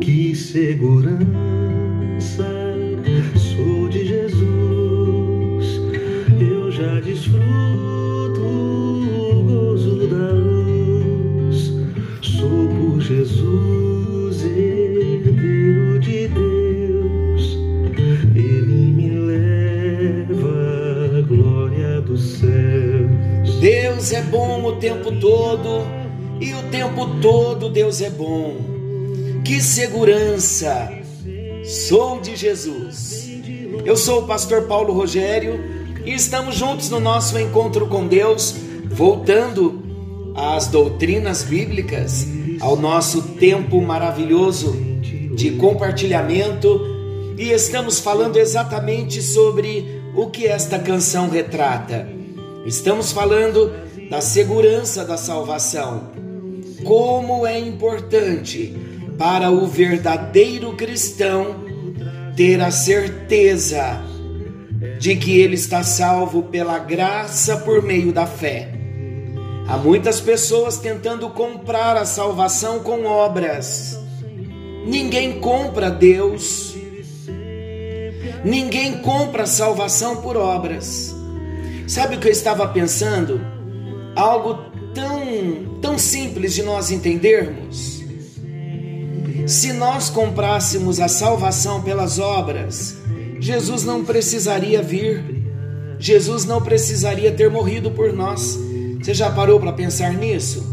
Que segurança Deus é bom. Que segurança! Sou de Jesus. Eu sou o pastor Paulo Rogério e estamos juntos no nosso encontro com Deus, voltando às doutrinas bíblicas, ao nosso tempo maravilhoso de compartilhamento e estamos falando exatamente sobre o que esta canção retrata. Estamos falando da segurança da salvação. Como é importante para o verdadeiro cristão ter a certeza de que ele está salvo pela graça por meio da fé. Há muitas pessoas tentando comprar a salvação com obras. Ninguém compra Deus. Ninguém compra salvação por obras. Sabe o que eu estava pensando? Algo tão, tão simples de nós entendermos. Se nós comprássemos a salvação pelas obras, Jesus não precisaria vir. Jesus não precisaria ter morrido por nós. Você já parou para pensar nisso?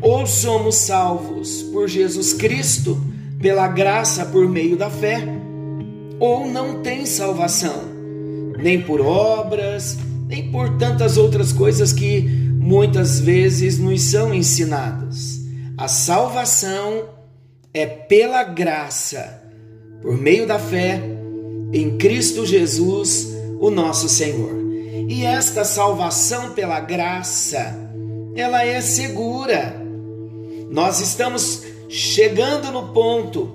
Ou somos salvos por Jesus Cristo, pela graça por meio da fé, ou não tem salvação, nem por obras, nem por tantas outras coisas que muitas vezes nos são ensinadas. A salvação é pela graça, por meio da fé em Cristo Jesus, o nosso Senhor. E esta salvação pela graça, ela é segura. Nós estamos chegando no ponto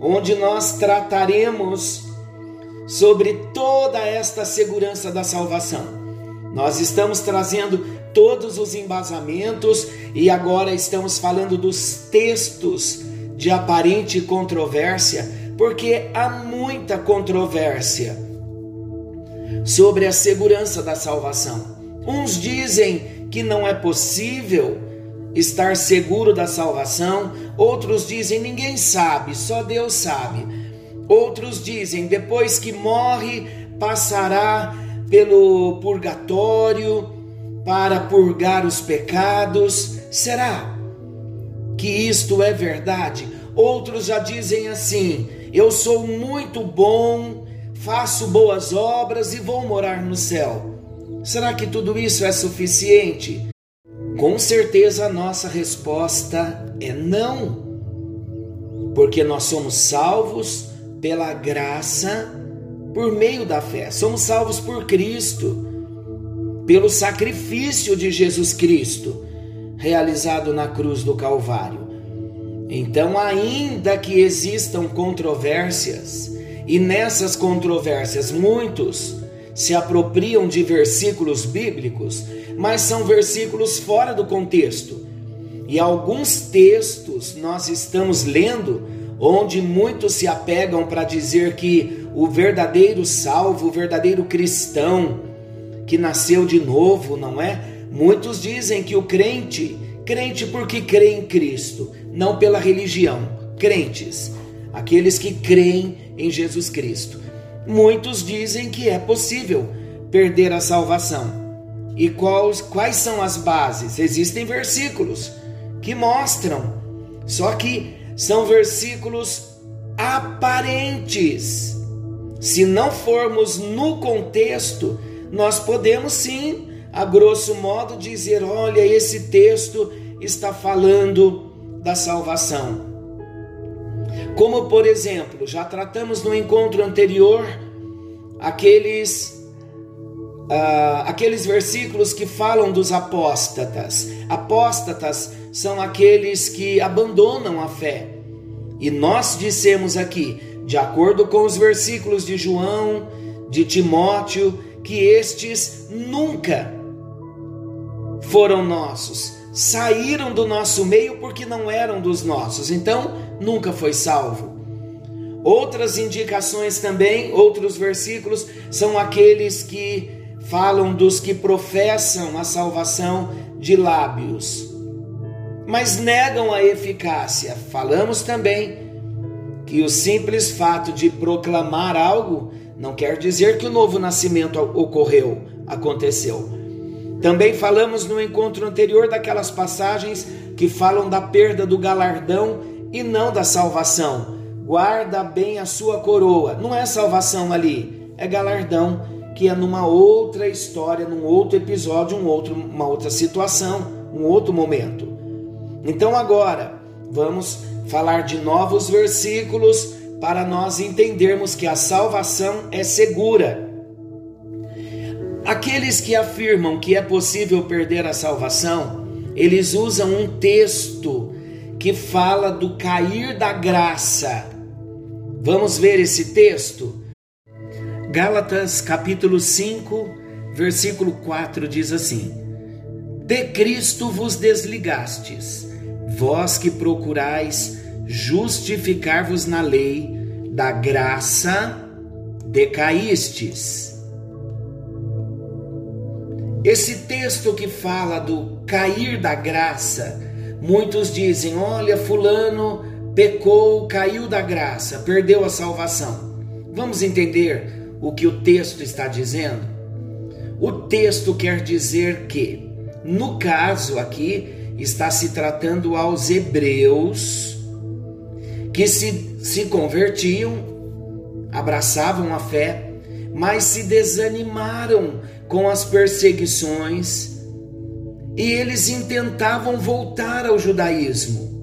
onde nós trataremos sobre toda esta segurança da salvação. Nós estamos trazendo todos os embasamentos e agora estamos falando dos textos de aparente controvérsia, porque há muita controvérsia sobre a segurança da salvação. Uns dizem que não é possível estar seguro da salvação, outros dizem ninguém sabe, só Deus sabe. Outros dizem depois que morre passará pelo purgatório para purgar os pecados. Será que isto é verdade? Outros já dizem assim: eu sou muito bom, faço boas obras e vou morar no céu. Será que tudo isso é suficiente? Com certeza a nossa resposta é não, porque nós somos salvos pela graça por meio da fé, somos salvos por Cristo, pelo sacrifício de Jesus Cristo realizado na cruz do Calvário. Então, ainda que existam controvérsias, e nessas controvérsias muitos se apropriam de versículos bíblicos, mas são versículos fora do contexto. E alguns textos nós estamos lendo onde muitos se apegam para dizer que o verdadeiro salvo, o verdadeiro cristão que nasceu de novo, não é? Muitos dizem que o crente, crente porque crê em Cristo, não pela religião, crentes, aqueles que creem em Jesus Cristo. Muitos dizem que é possível perder a salvação. E quais, quais são as bases? Existem versículos que mostram, só que são versículos aparentes. Se não formos no contexto, nós podemos sim, a grosso modo, dizer: olha, esse texto está falando da salvação. Como, por exemplo, já tratamos no encontro anterior aqueles uh, aqueles versículos que falam dos apóstatas. Apóstatas são aqueles que abandonam a fé. E nós dissemos aqui, de acordo com os versículos de João, de Timóteo, que estes nunca, foram nossos. Saíram do nosso meio porque não eram dos nossos. Então, nunca foi salvo. Outras indicações também, outros versículos, são aqueles que falam dos que professam a salvação de lábios, mas negam a eficácia. Falamos também que o simples fato de proclamar algo não quer dizer que o novo nascimento ocorreu, aconteceu. Também falamos no encontro anterior daquelas passagens que falam da perda do galardão e não da salvação. Guarda bem a sua coroa. Não é salvação ali, é galardão que é numa outra história, num outro episódio, um outro, uma outra situação, um outro momento. Então agora vamos falar de novos versículos para nós entendermos que a salvação é segura. Aqueles que afirmam que é possível perder a salvação, eles usam um texto que fala do cair da graça. Vamos ver esse texto? Gálatas capítulo 5, versículo 4 diz assim: De Cristo vos desligastes, vós que procurais justificar-vos na lei, da graça decaístes. Esse texto que fala do cair da graça, muitos dizem: olha, Fulano pecou, caiu da graça, perdeu a salvação. Vamos entender o que o texto está dizendo? O texto quer dizer que, no caso aqui, está se tratando aos hebreus que se, se convertiam, abraçavam a fé, mas se desanimaram com as perseguições e eles intentavam voltar ao judaísmo.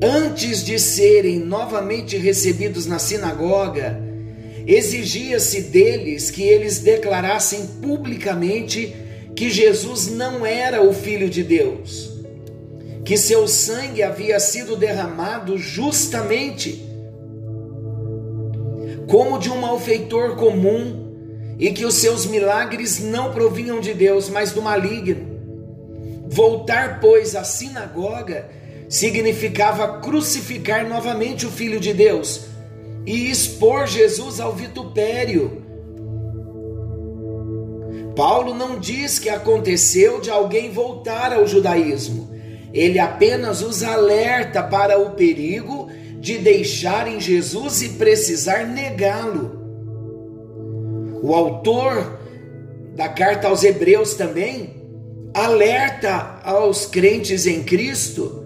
Antes de serem novamente recebidos na sinagoga, exigia-se deles que eles declarassem publicamente que Jesus não era o Filho de Deus, que seu sangue havia sido derramado justamente como de um malfeitor comum e que os seus milagres não provinham de Deus, mas do maligno. Voltar, pois, à sinagoga significava crucificar novamente o Filho de Deus e expor Jesus ao vitupério. Paulo não diz que aconteceu de alguém voltar ao judaísmo. Ele apenas os alerta para o perigo de deixarem Jesus e precisar negá-lo. O autor da carta aos Hebreus também alerta aos crentes em Cristo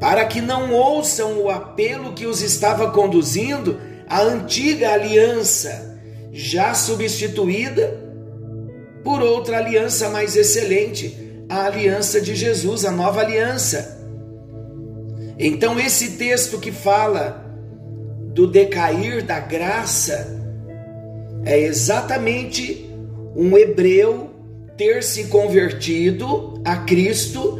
para que não ouçam o apelo que os estava conduzindo à antiga aliança, já substituída por outra aliança mais excelente, a aliança de Jesus, a nova aliança. Então, esse texto que fala do decair da graça é exatamente um hebreu ter se convertido a Cristo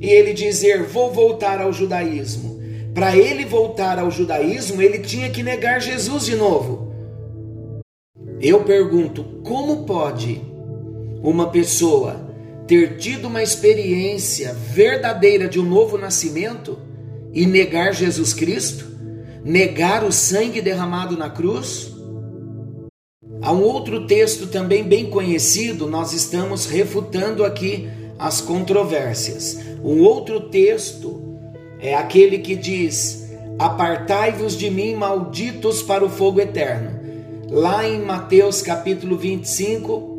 e ele dizer: Vou voltar ao judaísmo. Para ele voltar ao judaísmo, ele tinha que negar Jesus de novo. Eu pergunto: como pode uma pessoa ter tido uma experiência verdadeira de um novo nascimento e negar Jesus Cristo? Negar o sangue derramado na cruz? Há um outro texto também bem conhecido, nós estamos refutando aqui as controvérsias. Um outro texto é aquele que diz: Apartai-vos de mim, malditos, para o fogo eterno. Lá em Mateus capítulo 25,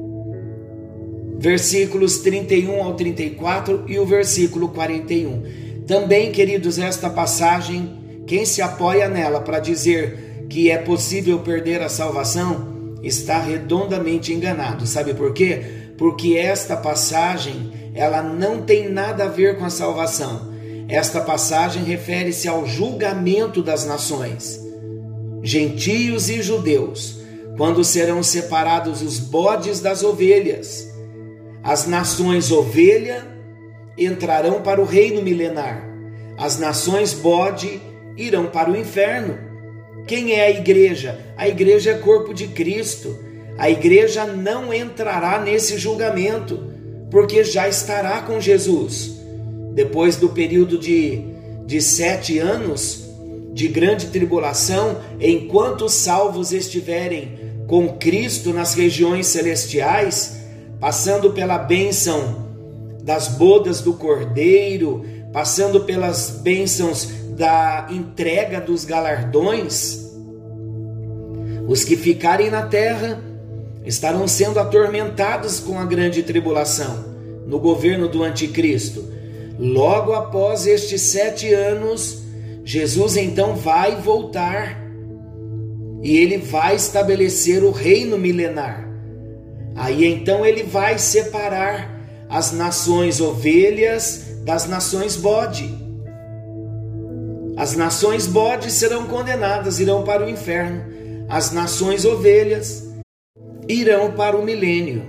versículos 31 ao 34 e o versículo 41. Também, queridos, esta passagem, quem se apoia nela para dizer que é possível perder a salvação, está redondamente enganado. Sabe por quê? Porque esta passagem ela não tem nada a ver com a salvação. Esta passagem refere-se ao julgamento das nações, gentios e judeus, quando serão separados os bodes das ovelhas. As nações ovelha entrarão para o reino milenar, as nações bode irão para o inferno. Quem é a igreja? A igreja é corpo de Cristo. A igreja não entrará nesse julgamento porque já estará com Jesus. Depois do período de, de sete anos de grande tribulação, enquanto os salvos estiverem com Cristo nas regiões celestiais, passando pela bênção das bodas do Cordeiro, passando pelas bênçãos da entrega dos galardões, os que ficarem na terra estarão sendo atormentados com a grande tribulação no governo do Anticristo. Logo após estes sete anos, Jesus então vai voltar e ele vai estabelecer o reino milenar. Aí então ele vai separar as nações ovelhas das nações bode. As nações bode serão condenadas, irão para o inferno. As nações ovelhas irão para o milênio.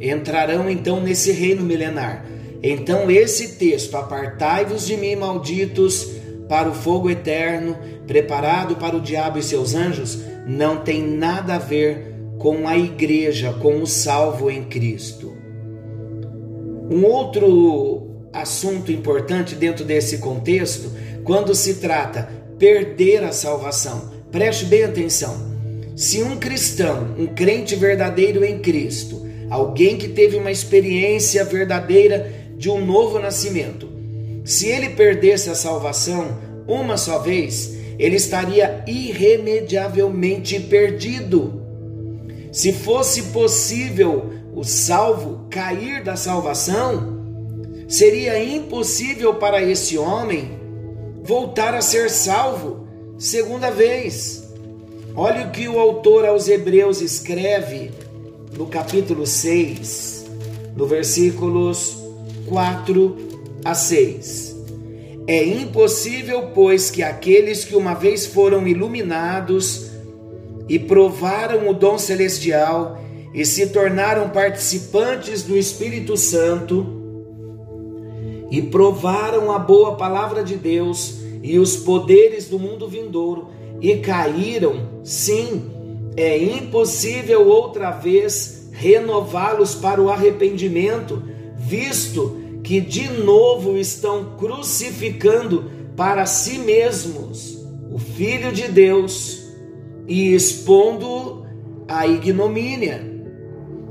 Entrarão então nesse reino milenar. Então, esse texto: Apartai-vos de mim, malditos, para o fogo eterno, preparado para o diabo e seus anjos, não tem nada a ver com a igreja, com o salvo em Cristo. Um outro assunto importante dentro desse contexto, quando se trata perder a salvação, preste bem atenção. Se um cristão, um crente verdadeiro em Cristo, alguém que teve uma experiência verdadeira de um novo nascimento, se ele perdesse a salvação uma só vez, ele estaria irremediavelmente perdido. Se fosse possível o salvo cair da salvação, seria impossível para esse homem voltar a ser salvo segunda vez. Olha o que o autor aos Hebreus escreve no capítulo 6, no versículos 4 a 6. É impossível, pois, que aqueles que uma vez foram iluminados e provaram o dom celestial e se tornaram participantes do Espírito Santo e provaram a boa palavra de Deus e os poderes do mundo vindouro e caíram, sim, é impossível outra vez renová-los para o arrependimento, visto que de novo estão crucificando para si mesmos o Filho de Deus e expondo a ignomínia.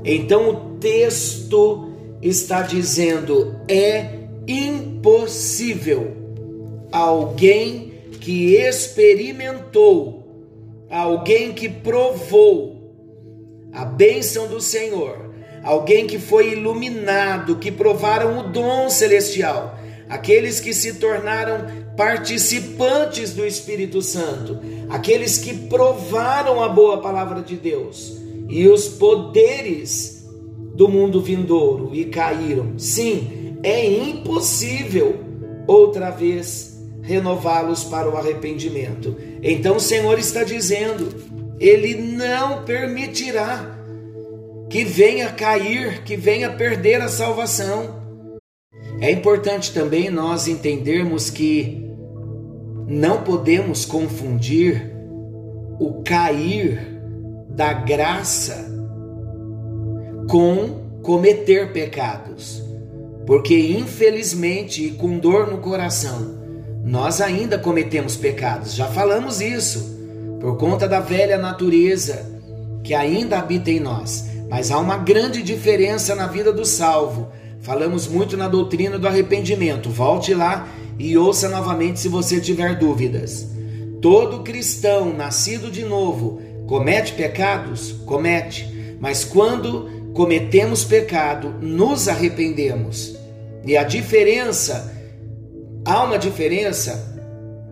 Então o texto está dizendo: é impossível alguém que experimentou, alguém que provou a bênção do Senhor, alguém que foi iluminado, que provaram o dom celestial, aqueles que se tornaram participantes do Espírito Santo, aqueles que provaram a boa palavra de Deus e os poderes do mundo vindouro e caíram. Sim, é impossível outra vez renová-los para o arrependimento. Então o Senhor está dizendo: Ele não permitirá que venha cair, que venha perder a salvação. É importante também nós entendermos que não podemos confundir o cair da graça com cometer pecados. Porque infelizmente e com dor no coração, nós ainda cometemos pecados. Já falamos isso, por conta da velha natureza que ainda habita em nós. Mas há uma grande diferença na vida do salvo. Falamos muito na doutrina do arrependimento. Volte lá e ouça novamente se você tiver dúvidas. Todo cristão nascido de novo Comete pecados? Comete. Mas quando cometemos pecado, nos arrependemos. E a diferença, há uma diferença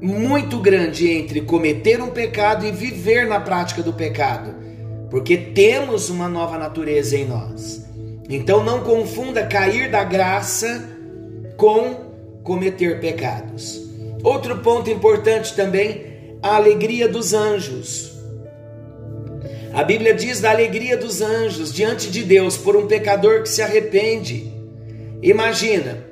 muito grande entre cometer um pecado e viver na prática do pecado, porque temos uma nova natureza em nós. Então não confunda cair da graça com cometer pecados. Outro ponto importante também, a alegria dos anjos. A Bíblia diz da alegria dos anjos diante de Deus por um pecador que se arrepende. Imagina,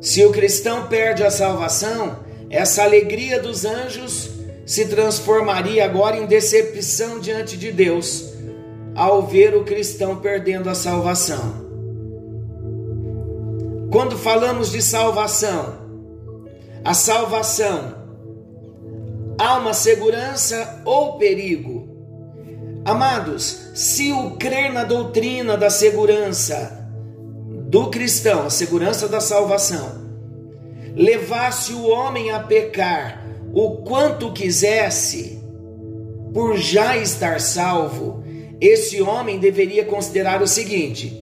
se o cristão perde a salvação, essa alegria dos anjos se transformaria agora em decepção diante de Deus ao ver o cristão perdendo a salvação. Quando falamos de salvação, a salvação há uma segurança ou perigo? Amados, se o crer na doutrina da segurança do cristão, a segurança da salvação, levasse o homem a pecar o quanto quisesse, por já estar salvo, esse homem deveria considerar o seguinte: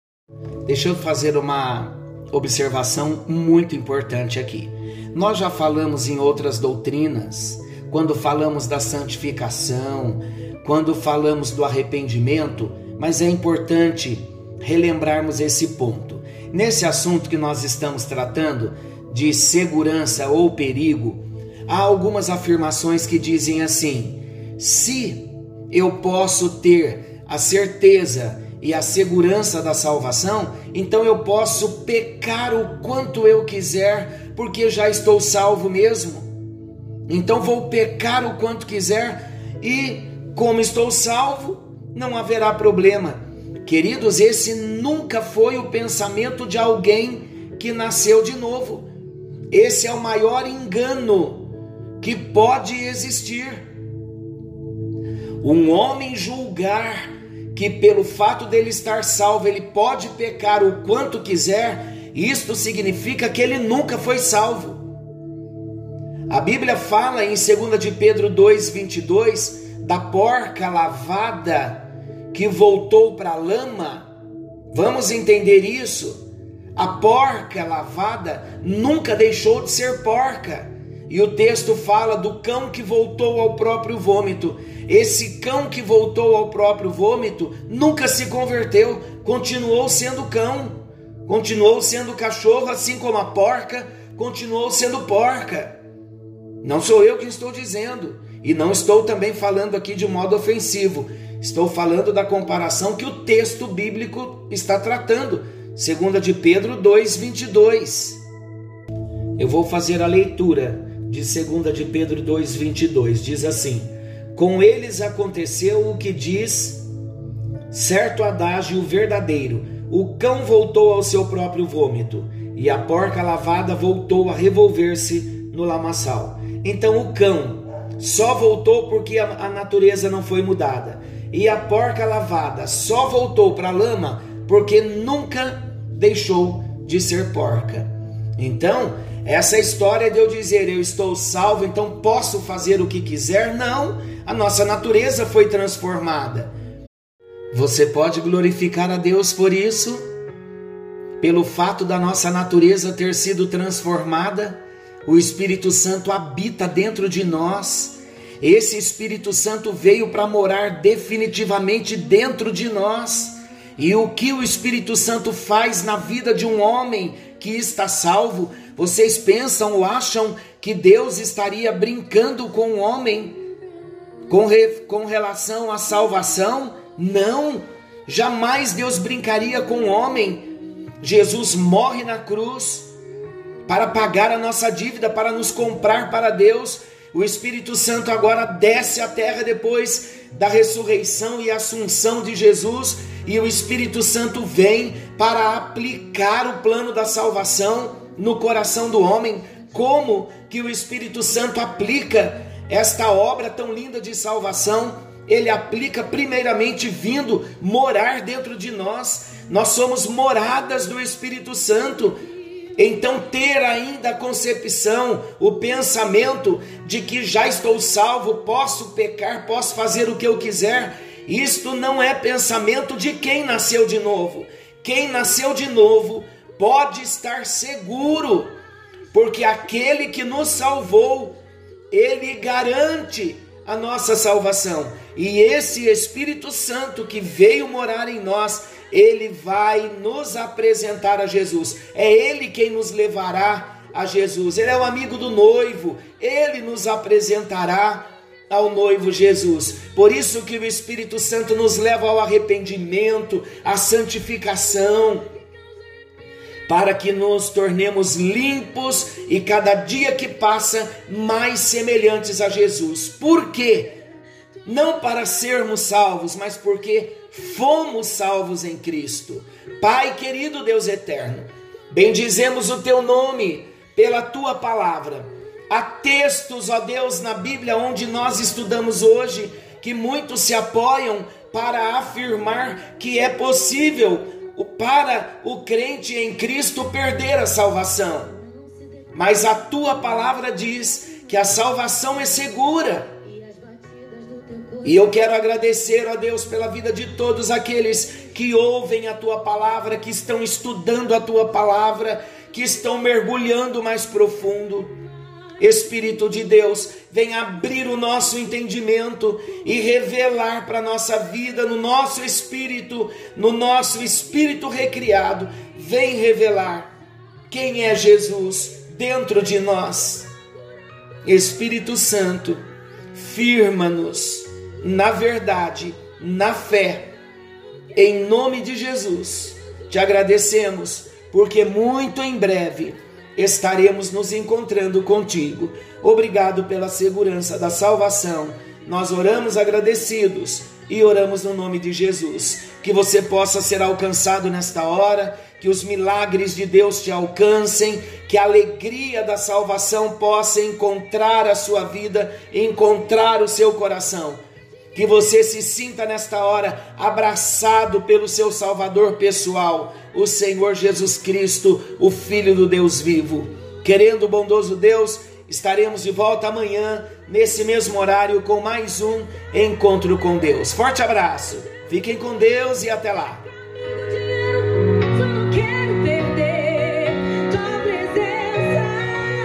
deixa eu fazer uma observação muito importante aqui. Nós já falamos em outras doutrinas, quando falamos da santificação, quando falamos do arrependimento, mas é importante relembrarmos esse ponto. Nesse assunto que nós estamos tratando, de segurança ou perigo, há algumas afirmações que dizem assim: se eu posso ter a certeza e a segurança da salvação, então eu posso pecar o quanto eu quiser, porque já estou salvo mesmo. Então vou pecar o quanto quiser e, como estou salvo, não haverá problema. Queridos, esse nunca foi o pensamento de alguém que nasceu de novo. Esse é o maior engano que pode existir. Um homem julgar que pelo fato dele estar salvo ele pode pecar o quanto quiser, isto significa que ele nunca foi salvo. A Bíblia fala em 2 de Pedro 2:22 da porca lavada que voltou para a lama. Vamos entender isso? A porca lavada nunca deixou de ser porca. E o texto fala do cão que voltou ao próprio vômito. Esse cão que voltou ao próprio vômito nunca se converteu, continuou sendo cão, continuou sendo cachorro, assim como a porca continuou sendo porca. Não sou eu que estou dizendo, e não estou também falando aqui de modo ofensivo. Estou falando da comparação que o texto bíblico está tratando. Segunda de Pedro 2:22. Eu vou fazer a leitura de segunda de Pedro 2:22. Diz assim: Com eles aconteceu o que diz certo adágio verdadeiro: o cão voltou ao seu próprio vômito, e a porca lavada voltou a revolver-se no lamaçal. Então o cão só voltou porque a natureza não foi mudada, e a porca lavada só voltou para a lama porque nunca deixou de ser porca. Então, essa história de eu dizer eu estou salvo, então posso fazer o que quiser, não. A nossa natureza foi transformada. Você pode glorificar a Deus por isso? Pelo fato da nossa natureza ter sido transformada, o Espírito Santo habita dentro de nós. Esse Espírito Santo veio para morar definitivamente dentro de nós. E o que o Espírito Santo faz na vida de um homem que está salvo? Vocês pensam ou acham que Deus estaria brincando com o homem com, re, com relação à salvação? Não, jamais Deus brincaria com o homem. Jesus morre na cruz para pagar a nossa dívida, para nos comprar para Deus. O Espírito Santo agora desce à terra depois da ressurreição e assunção de Jesus e o Espírito Santo vem para aplicar o plano da salvação no coração do homem. Como que o Espírito Santo aplica esta obra tão linda de salvação? Ele aplica primeiramente vindo morar dentro de nós. Nós somos moradas do Espírito Santo. Então, ter ainda a concepção, o pensamento de que já estou salvo, posso pecar, posso fazer o que eu quiser, isto não é pensamento de quem nasceu de novo. Quem nasceu de novo pode estar seguro, porque aquele que nos salvou, ele garante a nossa salvação. E esse Espírito Santo que veio morar em nós, ele vai nos apresentar a Jesus. É ele quem nos levará a Jesus. Ele é o amigo do noivo, ele nos apresentará ao noivo Jesus. Por isso que o Espírito Santo nos leva ao arrependimento, à santificação, para que nos tornemos limpos e cada dia que passa mais semelhantes a Jesus. Por quê? Não para sermos salvos, mas porque fomos salvos em Cristo. Pai querido Deus eterno, Bendizemos o teu nome pela tua palavra. Há textos, ó Deus, na Bíblia onde nós estudamos hoje que muitos se apoiam para afirmar que é possível para o crente em Cristo perder a salvação. Mas a tua palavra diz que a salvação é segura. E eu quero agradecer a Deus pela vida de todos aqueles que ouvem a tua palavra, que estão estudando a tua palavra, que estão mergulhando mais profundo. Espírito de Deus, vem abrir o nosso entendimento e revelar para a nossa vida, no nosso espírito, no nosso espírito recriado, vem revelar quem é Jesus dentro de nós. Espírito Santo, firma-nos na verdade, na fé, em nome de Jesus. Te agradecemos, porque muito em breve estaremos nos encontrando contigo. Obrigado pela segurança da salvação. Nós oramos agradecidos e oramos no nome de Jesus. Que você possa ser alcançado nesta hora, que os milagres de Deus te alcancem, que a alegria da salvação possa encontrar a sua vida, encontrar o seu coração. Que você se sinta nesta hora abraçado pelo seu Salvador pessoal, o Senhor Jesus Cristo, o Filho do Deus vivo. Querendo bondoso Deus, estaremos de volta amanhã, nesse mesmo horário, com mais um encontro com Deus. Forte abraço, fiquem com Deus e até lá.